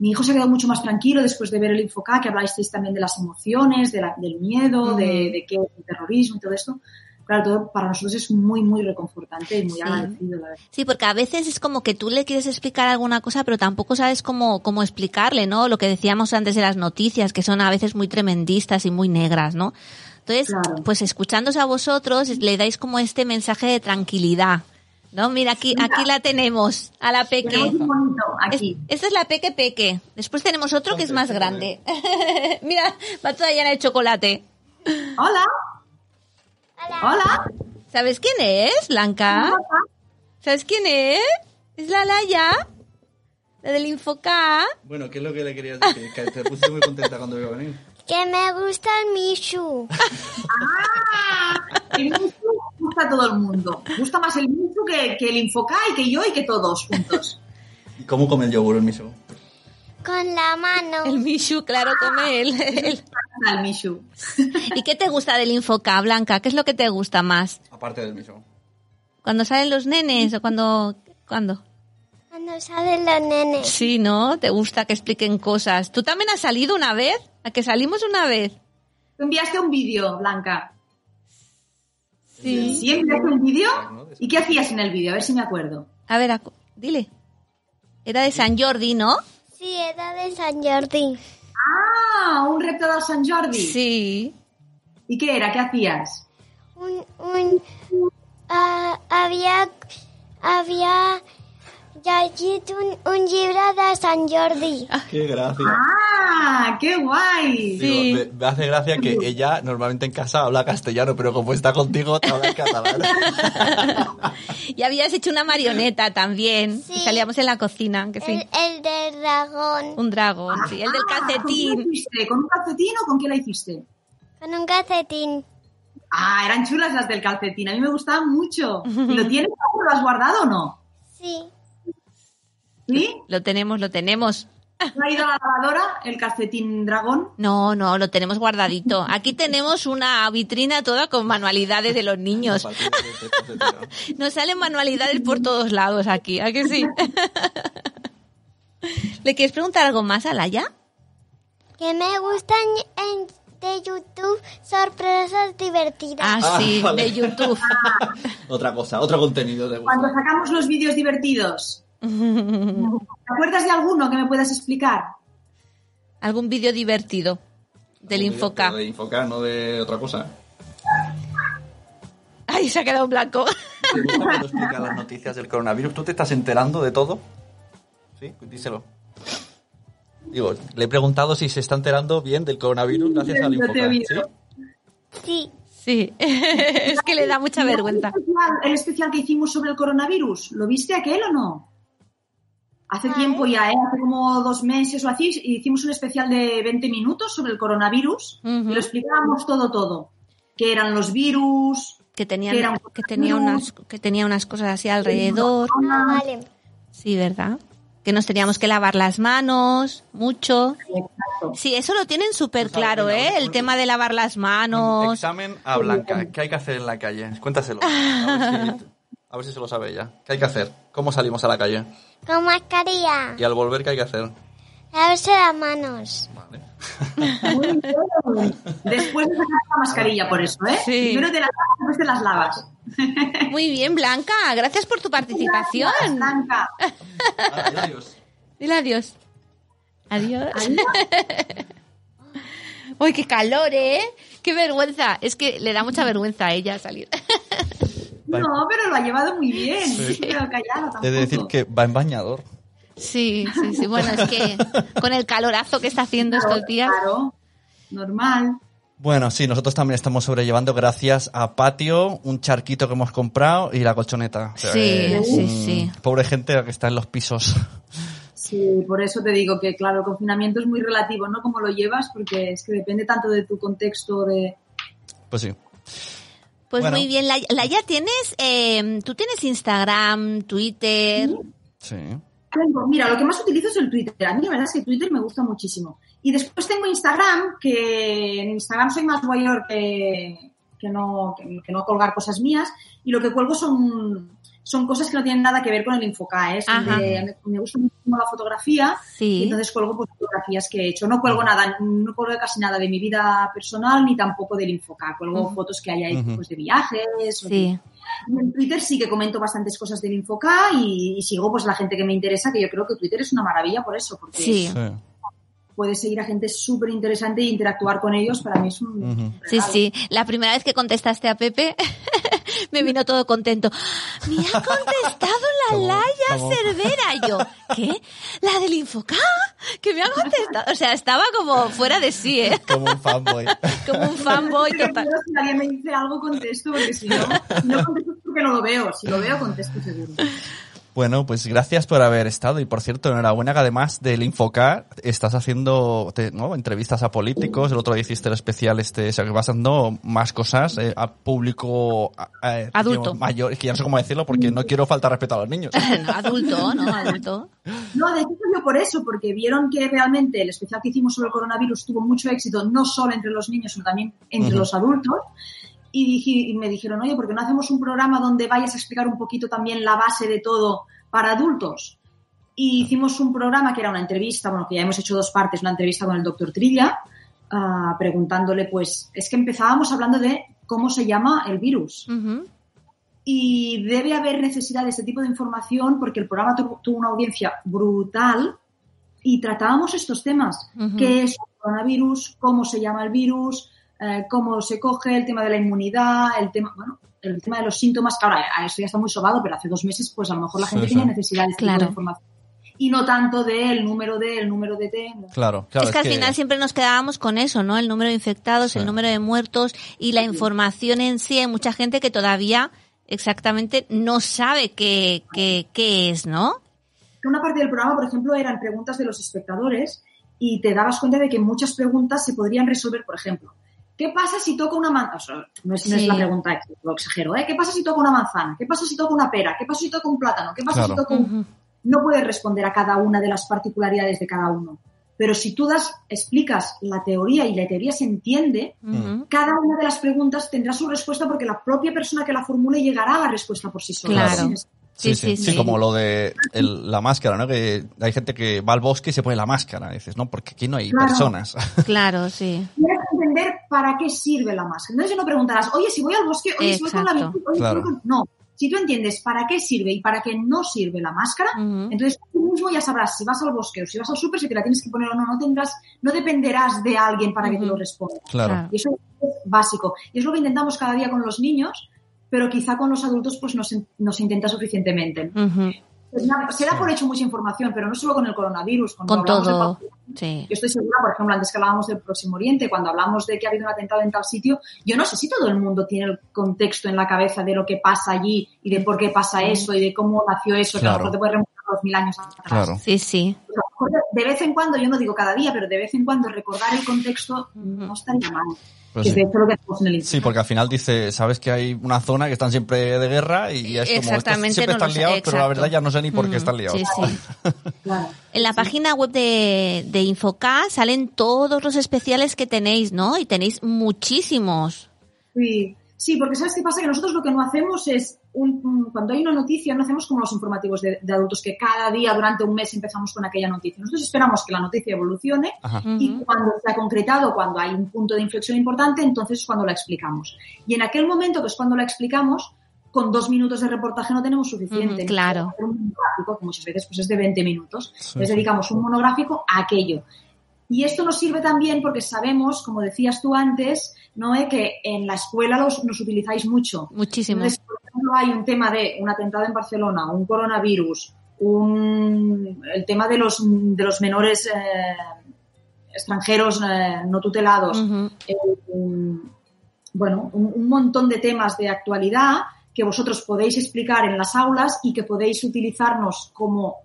Mi hijo se ha quedado mucho más tranquilo después de ver el Infocab, que habláis también de las emociones, de la- del miedo, de, de qué es el terrorismo y todo esto. Claro, todo para nosotros es muy, muy reconfortante y muy Sí. agradecido, la verdad. Sí, porque a veces es como que tú le quieres explicar alguna cosa, pero tampoco sabes cómo, cómo explicarle, ¿no? Lo que decíamos antes de las noticias, que son a veces muy tremendistas y muy negras, ¿no? Entonces, Claro. pues escuchándose a vosotros, le dais como este mensaje de tranquilidad, ¿no? Mira, aquí, aquí la tenemos, a la peque. Bonito Es- aquí. esta es la peque peque. Después tenemos otro que es más grande. Mira, va toda llena de chocolate. Hola. Hola. ¿Sabes quién es, Blanca? ¿Sabes quién es? Es la Laya, la del Infoca. Bueno, ¿qué es lo que le querías decir? Que te puse muy contenta cuando iba a venir. Que me gusta el Mishu. ¡Ah! El Michu gusta a todo el mundo. Gusta más el Michu que, que el Infoca y que yo y que todos juntos. ¿Y cómo come el yogur el miso? Con la mano. El Mishu, claro, come él. El Michu. ¿Y qué te gusta del Infoca, Blanca? ¿Qué es lo que te gusta más? Aparte del miso. ¿Cuando salen los nenes o cuando...? ¿Cuándo? Cuando salen los nenes. Sí, ¿no? ¿Te gusta que expliquen cosas? ¿Tú también has salido una vez? ¿A que salimos una vez? Tú enviaste un vídeo, Blanca. Sí. ¿Sí enviaste un vídeo? ¿Y qué hacías en el vídeo? A ver si me acuerdo. A ver, acu- dile. Era de San Jordi, ¿no? Sí, era de San Jordi. Ah, un repto del Sant Jordi. Sí. ¿Y qué era? ¿Qué hacías? Un, un, ah, había llegit un, un llibre de Sant Jordi. Qué gracia. ¡Ah! ¡Qué guay! Sí. Digo, me, me hace gracia que ella normalmente en casa habla castellano, pero como está contigo, te habla en catalán. Y habías hecho una marioneta también. Sí. Salíamos en la cocina, que sí. El, el del dragón. Un dragón, sí. El del Ah, ¿Con qué la calcetín. hiciste? ¿Con un calcetín o con qué la hiciste? Con un calcetín. Ah, eran chulas las del calcetín. A mí me gustaban mucho. ¿Y lo tienes? ¿Lo has guardado o no? Sí. ¿Sí? Lo tenemos, lo tenemos. ¿No ha ido a la lavadora el calcetín dragón? No, no, lo tenemos guardadito. Aquí tenemos una vitrina toda con manualidades de los niños. Nos salen manualidades por todos lados aquí, ¿a que sí? ¿Le quieres preguntar algo más a Laia? Que me gustan en, de YouTube sorpresas divertidas. Ah, Ah, sí, vale. de YouTube. Otra cosa, otro contenido de Cuando sacamos los vídeos divertidos, ¿te acuerdas de alguno que me puedas explicar? Algún vídeo divertido del Infoca. De Infoca, no de otra cosa. Ay, se ha quedado en blanco. ¿Te gusta cuando explica las noticias del coronavirus? ¿Tú te estás enterando de todo? Sí, díselo. Digo, le he preguntado si se está enterando bien del coronavirus gracias al Infoca. ¿Sí? Sí. Sí, es que le da mucha vergüenza. ¿El especial, el especial que hicimos sobre el coronavirus? ¿Lo viste aquel o no? Hace tiempo ya, ¿eh? hace como dos meses o así, hicimos un especial de 20 minutos sobre el coronavirus y lo explicábamos todo, todo. ¿Qué eran los virus? Que tenía, Que que tenía unas que tenía unas cosas así alrededor. Ah, vale. Sí, ¿verdad? Que nos teníamos que lavar las manos mucho. Exacto. Sí, eso lo tienen súper claro, ¿eh? El tema de lavar las manos. Examen a Blanca. ¿Qué hay que hacer en la calle? Cuéntaselo. A ver si, se lo sabe ella. ¿Qué hay que hacer? ¿Cómo salimos a la calle? Con mascarilla. Y al volver, ¿qué hay que hacer? Lavarse las manos. Vale. Muy bien. Después de sacar la mascarilla, por eso, ¿eh? Sí. Primero te las lavas, después te las lavas. Muy bien, Blanca. Gracias por tu participación. Blanca. Ah, adiós. Dile adiós. Adiós. Uy, qué calor, ¿eh? Qué vergüenza. Es que le da mucha vergüenza a ella salir. No, pero lo ha llevado muy bien. Sí. Pero callada tampoco. He de decir que va en bañador. Sí, sí, sí. Bueno, es que con el calorazo que está haciendo estos días. Claro, normal. Bueno, sí, nosotros también estamos sobrellevando gracias a Patio, un charquito que hemos comprado y la colchoneta. O sea, Sí, eh, sí, sí. Pobre gente que está en los pisos. Sí, por eso te digo que, claro, el confinamiento es muy relativo, ¿no? Cómo lo llevas, porque es que depende tanto de tu contexto de... Pues sí. Pues Bueno. muy bien, Laia, Laia, tienes, eh, tú tienes Instagram, Twitter. Sí. Tengo, mira, lo que más utilizo es el Twitter. A mí la verdad es que Twitter me gusta muchísimo. Y después tengo Instagram, que en Instagram soy más mayor que, que, no, que, que no colgar cosas mías. Y lo que cuelgo son, son cosas que no tienen nada que ver con el Infoca. ¿eh? Me, me gusta muchísimo la fotografía. Y entonces cuelgo pues, fotografías que he hecho. No cuelgo nada, no cuelgo casi nada de mi vida personal ni tampoco del Infoca. Cuelgo Ujú. fotos que haya hecho pues, de viajes. o Sí. en Twitter sí que comento bastantes cosas del Infoca y, y sigo pues la gente que me interesa, que yo creo que Twitter es una maravilla por eso, porque Sí. Puedes seguir a gente súper interesante e interactuar con ellos. Para mí es un, Sí, sí. La primera vez que contestaste a Pepe, me vino todo contento. Me ha contestado la ¿Cómo? Laia ¿Cómo? Cervera. Yo, ¿qué? ¿La del Infoca? Que me ha contestado. O sea, estaba como fuera de sí, ¿eh? Como un fanboy. Como un fanboy Pero si alguien me dice algo, contesto, porque si no, no contesto es porque no lo veo. Si lo veo, contesto seguro. Bueno, pues gracias por haber estado y por cierto, enhorabuena que además del Infocar estás haciendo te- ¿no? entrevistas a políticos, el otro día hiciste el especial este, o sea que vas dando más cosas eh, a público a- Adulto. digamos, mayor, es que ya no sé cómo decirlo porque no quiero faltar respeto a los niños. No, adulto, ¿no? Adulto. No, de hecho yo por eso, porque vieron que realmente el especial que hicimos sobre el coronavirus tuvo mucho éxito, no solo entre los niños, sino también entre los adultos. Y, dije- y me dijeron, oye, ¿por qué no hacemos un programa donde vayas a explicar un poquito también la base de todo para adultos? Y hicimos un programa que era una entrevista, bueno, que ya hemos hecho dos partes, una entrevista con el doctor Trilla, ah, preguntándole, pues, es que empezábamos hablando de cómo se llama el virus Ujú. y debe haber necesidad de este tipo de información porque el programa tuvo, tuvo una audiencia brutal y tratábamos estos temas. Ujú. ¿Qué es el coronavirus? ¿Cómo se llama el virus? Eh, ¿Cómo se coge? El tema de la inmunidad, el tema, bueno, el tema de los síntomas. Claro, a- esto ya está muy sobado, pero hace dos meses pues a lo mejor la Sí, gente sí. tenía necesidad de este tipo Claro. de información. Y no tanto del número de, el número de T. Claro, claro. es que al final siempre nos quedábamos con eso, ¿no? El número de infectados, Sí. el número de muertos y la información en sí. Hay mucha gente que todavía exactamente no sabe qué, qué, qué es, ¿no? que una parte del programa, por ejemplo, eran preguntas de los espectadores y te dabas cuenta de que muchas preguntas se podrían resolver, por ejemplo, ¿qué pasa si toco una manzana? no, es, no es Sí. la pregunta, lo exagero, ¿eh? ¿Qué pasa si toco una manzana? ¿Qué pasa si toco una pera? ¿Qué pasa si toco un plátano? ¿Qué pasa Claro. si toco un... No puedes responder a cada una de las particularidades de cada uno. Pero si tú das, explicas la teoría y la teoría se entiende, Ujú. cada una de las preguntas tendrá su respuesta porque la propia persona que la formule llegará a la respuesta por sí sola. Claro. Sí, Sí, sí, sí, sí, sí. como lo de el- la máscara, ¿no? Que hay gente que va al bosque y se pone la máscara. Y dices, no, porque aquí no hay Claro. personas. Claro, sí. Entender para qué sirve la máscara. Entonces no preguntarás, oye, si voy al bosque, oye, si voy con la bici, oye, si voy con-". No, si tú entiendes para qué sirve y para qué no sirve la máscara, entonces tú mismo ya sabrás si vas al bosque o si vas al súper, si te la tienes que poner o no, no tendrás, no dependerás de alguien para que te lo responda. Claro. Y eso es básico. Y es lo que intentamos cada día con los niños, pero quizá con los adultos pues no se, no se intenta suficientemente. Pues nada, Se da por hecho mucha información, pero no solo con el coronavirus. cuando Con hablamos de todo. vacunas, Sí. yo estoy segura, por ejemplo, antes que hablábamos del Próximo Oriente, cuando hablamos de que ha habido un atentado en tal sitio, yo no sé si todo el mundo tiene el contexto en la cabeza de lo que pasa allí y de por qué pasa eso y de cómo nació eso, que a lo mejor te puede remontar dos mil años atrás. Claro. Sí, sí. De vez en cuando, yo no digo cada día, pero de vez en cuando recordar el contexto no estaría mal. Pues que sí. es de hecho lo que hacemos en el Sí, porque al final dice, sabes que hay una zona que están siempre de guerra y es como, Exactamente, siempre no están liados, pero la verdad ya no sé ni por qué están liados. Sí, sí. Claro. En la página web de, de Infocá salen todos los especiales que tenéis, ¿no? Y tenéis muchísimos. Sí, sí, porque ¿sabes qué pasa? Que nosotros lo que no hacemos es, un, un- cuando hay una noticia, no hacemos como los informativos de, de adultos, que cada día durante un mes empezamos con aquella noticia. Nosotros esperamos que la noticia evolucione Ajá. y cuando se ha concretado, cuando hay un punto de inflexión importante, entonces es cuando la explicamos. Y en aquel momento, que es cuando la explicamos, con dos minutos de reportaje no tenemos suficiente. Ujú, claro. Un monográfico, que muchas veces pues, es de 20 minutos. Sí, sí. dedicamos un monográfico a aquello. Y esto nos sirve también porque sabemos, como decías tú antes, Noé, que en la escuela los, nos utilizáis mucho. Muchísimos. Entonces, por ejemplo, hay un tema de un atentado en Barcelona, un coronavirus, un, el tema de los, de los menores eh, extranjeros eh, no tutelados, eh, un- bueno, un, un montón de temas de actualidad que vosotros podéis explicar en las aulas y que podéis utilizarnos como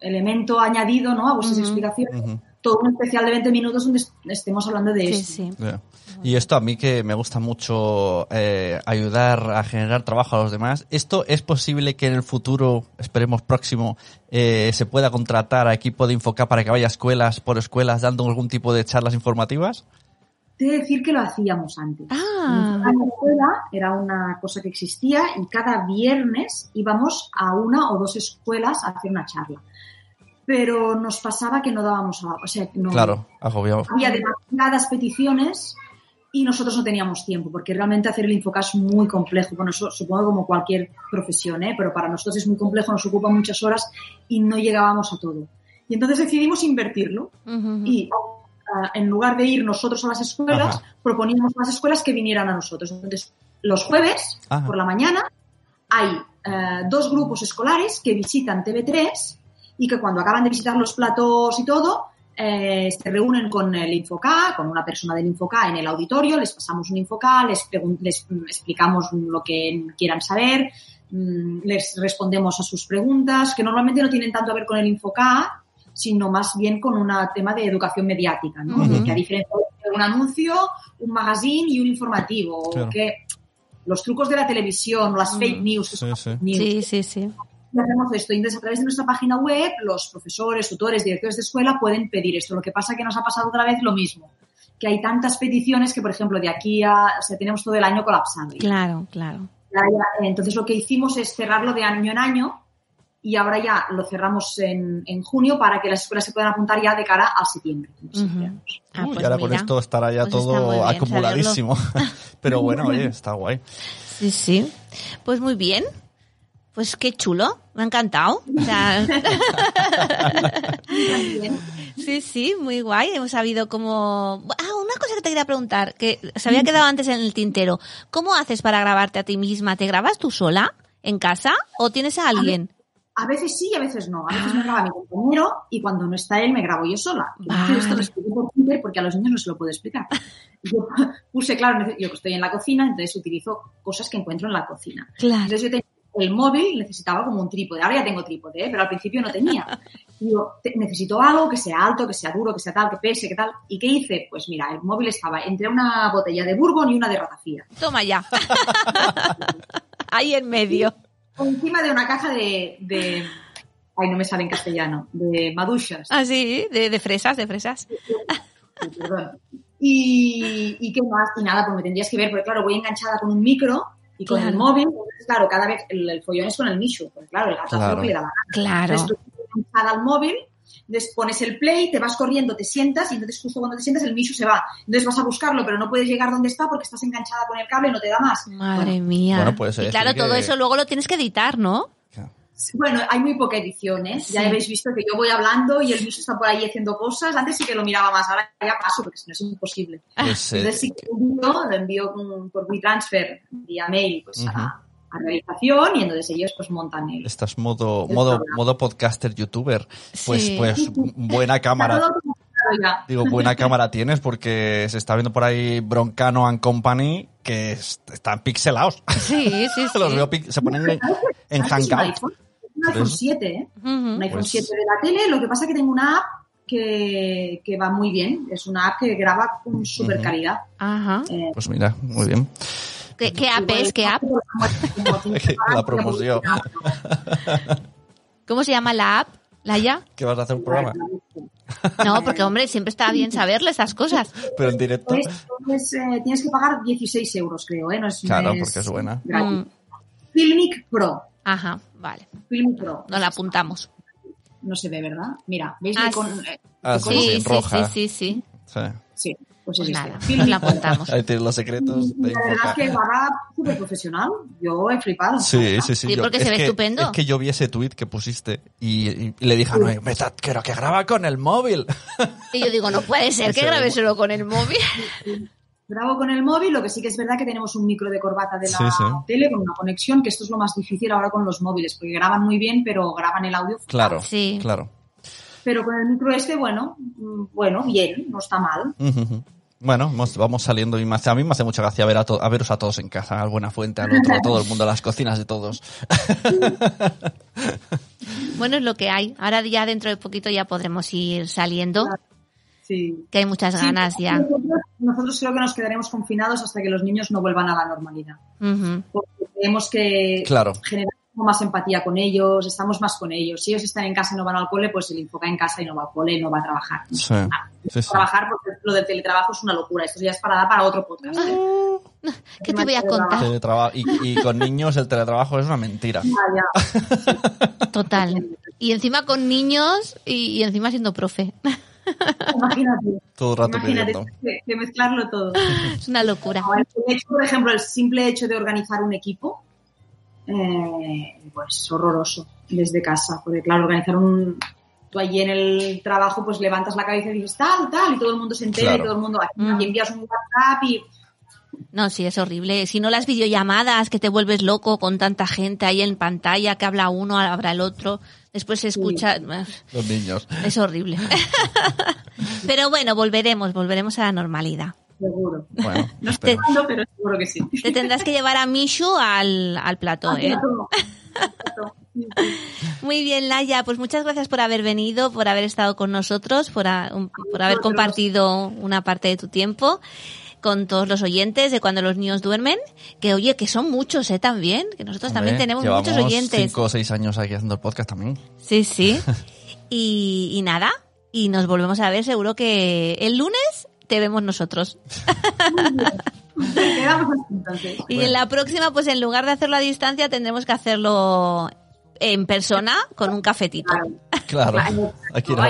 elemento añadido ¿no? a vuestras explicaciones. Todo un especial de 20 minutos donde est- estemos hablando de Sí, esto. sí. Ya. Y esto a mí que me gusta mucho eh, ayudar a generar trabajo a los demás. ¿Esto es posible que en el futuro, esperemos próximo, eh, se pueda contratar a equipo de Infoca para que vaya a escuelas por escuelas dando algún tipo de charlas informativas? Te he de decir que lo hacíamos antes. Ah, En la escuela era una cosa que existía y cada viernes íbamos a una o dos escuelas a hacer una charla. Pero nos pasaba que no dábamos a, o sea, no, Claro, había demasiadas peticiones y nosotros no teníamos tiempo, porque realmente hacer el Infocas es muy complejo. Bueno, eso supongo como cualquier profesión, ¿eh? pero para nosotros es muy complejo, nos ocupa muchas horas y no llegábamos a todo. Y entonces decidimos invertirlo ujú. y ah, en lugar de ir nosotros a las escuelas, Ajá. proponíamos a las escuelas que vinieran a nosotros. Entonces, los jueves, Ajá. por la mañana, hay eh, dos grupos escolares que visitan TV3 y que cuando acaban de visitar los platos y todo, eh, se reúnen con el Infoca, con una persona del Infoca en el auditorio, les pasamos un Infoca, les, mm, explicamos lo que quieran saber, mm, les respondemos a sus preguntas, que normalmente no tienen tanto a ver con el Infoca, sino más bien con un tema de educación mediática, ¿no? Que a diferencia de un anuncio, un magazine y un informativo, Claro. que los trucos de la televisión, las fake news, Sí, sí. news, Sí, sí, sí. Y hacemos esto. Y entonces, a través de nuestra página web, los profesores, tutores, directores de escuela pueden pedir esto. Lo que pasa que nos ha pasado otra vez lo mismo. Que hay tantas peticiones que, por ejemplo, de aquí a... O sea, tenemos todo el año colapsado. Claro, claro. Entonces, lo que hicimos es cerrarlo de año en año y ahora ya lo cerramos en, en junio para que las escuelas se puedan apuntar ya de cara a septiembre. Ah, pues y ahora con mira. esto estará ya Pues todo bien acumuladísimo. Pero bueno, oye, está guay. Sí, sí. Pues muy bien. Pues qué chulo. Me ha encantado. O sea, sí, sí, muy guay. Hemos sabido cómo... Ah, una cosa que te quería preguntar, que se había quedado antes en el tintero. ¿Cómo haces para grabarte a ti misma? ¿Te grabas tú sola en casa o tienes a alguien? A veces sí y a veces no. A veces me graba mi compañero y cuando no está él me grabo yo sola. Vale. Esto lo explico por Twitter porque a los niños no se lo puedo explicar. Yo puse, claro, yo que estoy en la cocina, entonces utilizo cosas que encuentro en la cocina. Claro. Entonces yo el móvil, necesitaba como un trípode. Ahora ya tengo trípode, ¿eh? pero al principio no tenía. Digo, te- necesito algo que sea alto, que sea duro, que sea tal, que pese, que tal. ¿Y qué hice? Pues mira, el móvil estaba entre una botella de bourbon y una de ratafía. Toma ya. Ahí en medio. Encima de una caja de, de... Ay, no me sale en castellano. De maduchas. Así, de, de fresas, de fresas. Sí, perdón. Y, y qué más, y nada, pues me tendrías que ver, porque claro, voy enganchada con un micro y con Claro. el móvil, claro, cada vez el, el follón es con el Michu, porque claro, el gato Claro. lo que le da la gana. Claro. Entonces tú estás enganchada al móvil, pones el play, te vas corriendo, te sientas y entonces justo cuando te sientas el Michu se va. Entonces vas a buscarlo, pero no puedes llegar donde está porque estás enganchada con el cable y no te da más. Madre mía. Bueno, pues, y claro, que- todo eso luego lo tienes que editar, ¿no? Bueno, hay muy poca edición, ¿eh? Ya Sí. habéis visto que yo voy hablando y el Michu está por ahí haciendo cosas. Antes sí que lo miraba más, ahora ya paso porque si no es imposible. Pues, eh, Entonces sí que lo envío, lo envío por WeTransfer vía mail pues, a, a realización y entonces ellos pues montan el... Estás modo, El modo, programa. modo podcaster youtuber. Pues, Sí. pues buena cámara. Digo, buena cámara tienes porque se está viendo por ahí Broncano and Company que es- están pixelados. Sí, sí, sí. Los veo se ponen en, en ¿Sabes que es un Hangout. Un iPhone eso. 7, ¿eh? Un iPhone Pues- 7 de la tele. Lo que pasa es que tengo una app que, que va muy bien. Es una app que graba con super calidad. Ajá. Eh, Pues mira, muy bien. ¿Qué, qué app es? ¿Qué app? La promoción. ¿Cómo se llama la app? ¿Laia? ¿Qué vas a hacer un programa? No, porque hombre, siempre está bien saberle estas cosas. Pero en directo. Pues, pues, eh, tienes que pagar 16 euros, creo, ¿eh? No es, no Claro, porque es buena. gratis. Mm, Filmic Pro. Ajá, vale. Filmic Pro. Nos la apuntamos. No se ve, ¿verdad? Mira, ¿veis? Ah, con, eh, Ah, con- sí, Sí, sí, roja. sí, sí, sí. Sí. Sí, pues Pues es nada, este. nos Filmic la apuntamos. Ahí tienes los secretos de La verdad es que va súper profesional. Yo he flipado. Sí, sí, sí. Sí, yo- porque es se ve que- estupendo. Es que yo vi ese tweet que pusiste y, y le dije a Noé, "Meta, quiero que graba con el móvil. Y yo digo, no puede ser que grabe solo con el móvil. Grabo con el móvil, lo que sí que es verdad que tenemos un micro de corbata de la Sí, sí. tele con una conexión, que esto es lo más difícil ahora con los móviles, porque graban muy bien, pero graban el audio. Claro, Sí. claro. Pero con el micro este, bueno, mm, bueno, bien, no está mal. Bueno, vamos, saliendo y a mí me hace mucha gracia ver a, to- a veros a todos en casa, al Buena Fuente, al otro, a todo el mundo, a las cocinas de todos. Bueno, es lo que hay. Ahora ya dentro de poquito ya podremos ir saliendo, Sí. que hay muchas Sí, ganas ya. Nosotros, nosotros creo que nos quedaremos confinados hasta que los niños no vuelvan a la normalidad. Porque tenemos que Claro. generar más empatía con ellos, estamos más con ellos. Si ellos están en casa y no van al cole, pues se le enfoca en casa y no va al cole y no va a trabajar. Sí, Ah, sí, sí. Trabajar, porque lo del teletrabajo es una locura. Esto ya es para dar para otro podcast. ¿eh? ¿Qué te voy a contar? Y, y con niños el teletrabajo es una mentira. Ah, ya. Total. Y encima con niños y, y encima siendo profe. Imagínate. Todo el rato Imagínate que, que mezclarlo todo. Es una locura. El hecho, por ejemplo, el simple hecho de organizar un equipo, eh, pues horroroso desde casa. Porque claro, organizar un... Tú allí en el trabajo pues levantas la cabeza y dices tal, tal, y todo el mundo se entera Claro. y todo el mundo aquí Mm. envías un WhatsApp y No, sí, es horrible. Si no las videollamadas, que te vuelves loco con tanta gente ahí en pantalla, que habla uno, habla el otro, después se escucha... Los niños. Es horrible. Pero bueno, volveremos, volveremos a la normalidad. seguro. Bueno, No espero. cuándo, pero seguro que sí. Te tendrás que llevar a Mishu al, al plató, ¿eh? Muy bien, Laia, pues muchas gracias por haber venido, por haber estado con nosotros, por, a- un- por haber compartido una parte de tu tiempo con todos los oyentes de cuando los niños duermen, que oye, que son muchos, ¿eh? También, que nosotros también tenemos muchos oyentes. cinco o seis años aquí haciendo el podcast también. Sí, sí. Y, y nada, y nos volvemos a ver seguro que el lunes te vemos nosotros. Y en la próxima, pues en lugar de hacerlo a distancia, tendremos que hacerlo en persona con un cafetito. Claro. Claro. Aquí no.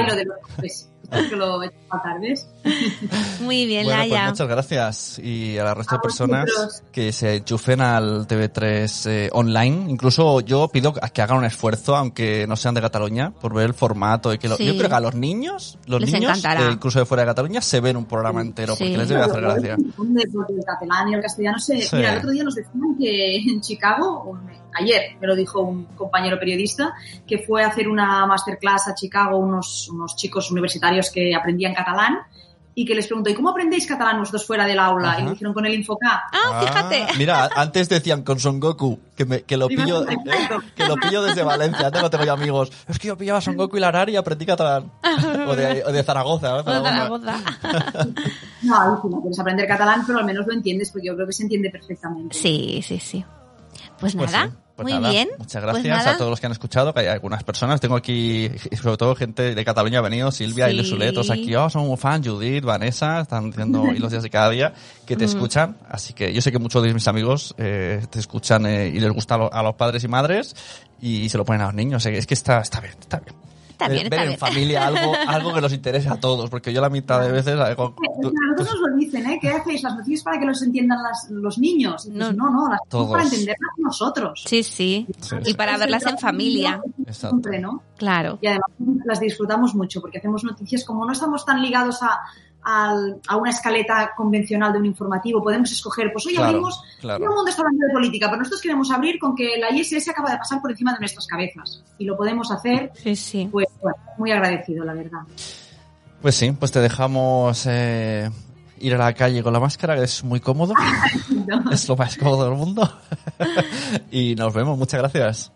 Bailo de los pues, esto que lo he hecho fatal, ¿ves? Muy bien, Bueno, Laia. pues muchas gracias y a la resto A de personas vosotros. que se enchufen al TV3 eh, online. Incluso yo pido que hagan un esfuerzo, aunque no sean de Cataluña, por ver el formato. Y que lo- Sí. Yo creo que a los niños, los Les niños, eh, incluso de fuera de Cataluña, se ven un programa entero Sí. porque les debe hacer gracia. Porque el catalán y el castellano se... Sí. Mira, el otro día nos decían que en Chicago, o me- ayer me lo dijo un compañero periodista, que fue a hacer una masterclass a Chicago unos, unos chicos universitarios que aprendían catalán y que les preguntó, ¿y cómo aprendéis catalán vosotros fuera del aula? Ajá. Y lo hicieron con el Infocap. Ah, fíjate. mira, antes decían con Son Goku, que, me, que, lo pillo, eh, que lo pillo desde Valencia, antes no tengo yo amigos. Es que yo pillaba Son Goku y Larari y aprendí catalán. O de, o de Zaragoza, ¿no? Zaragoza. Zaragoza. No, no quieres aprender catalán, pero al menos lo entiendes, porque yo creo que se entiende perfectamente. Sí, sí, sí. Pues Pues nada, sí, pues muy nada. bien. Muchas Pues gracias a todos los que han escuchado, que hay algunas personas. Tengo aquí, sobre todo gente de Cataluña ha venido, Silvia Sí. y los Uletos aquí. Oh, son muy fan, Judith, Vanessa, están diciendo y los días de cada día que Mm. te escuchan. Así que yo sé que muchos de mis amigos eh, te escuchan eh, y les gusta a, lo- a los padres y madres y, se lo ponen a los niños. Es que está, está bien, está bien. Está bien, ver en familia algo, algo que nos interese a todos, porque yo la mitad de veces... A nosotros nos lo dicen, ¿eh? ¿Qué hacéis? ¿Las noticias para que los entiendan las- los niños? Dices, No. no, no, las Todos. noticias para entenderlas nosotros. Sí, sí. Sí, Y sí. para verlas en familia. Exacto. Siempre, ¿no? Claro. Y además las disfrutamos mucho porque hacemos noticias como no estamos tan ligados a, al- a una escaleta convencional de un informativo, podemos escoger, pues hoy Claro, abrimos, claro. todo el mundo está hablando de política, pero nosotros queremos abrir con que la ISS acaba de pasar por encima de nuestras cabezas y lo podemos hacer, Sí, sí. pues bueno, muy agradecido, la verdad. Pues sí, pues te dejamos eh, ir a la calle con la máscara, que es muy cómodo. es lo más cómodo del mundo. y nos vemos, muchas gracias.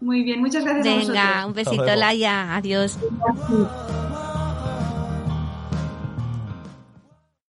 Muy bien, muchas gracias a Venga, vosotros. un besito. Laia. Adiós. Gracias.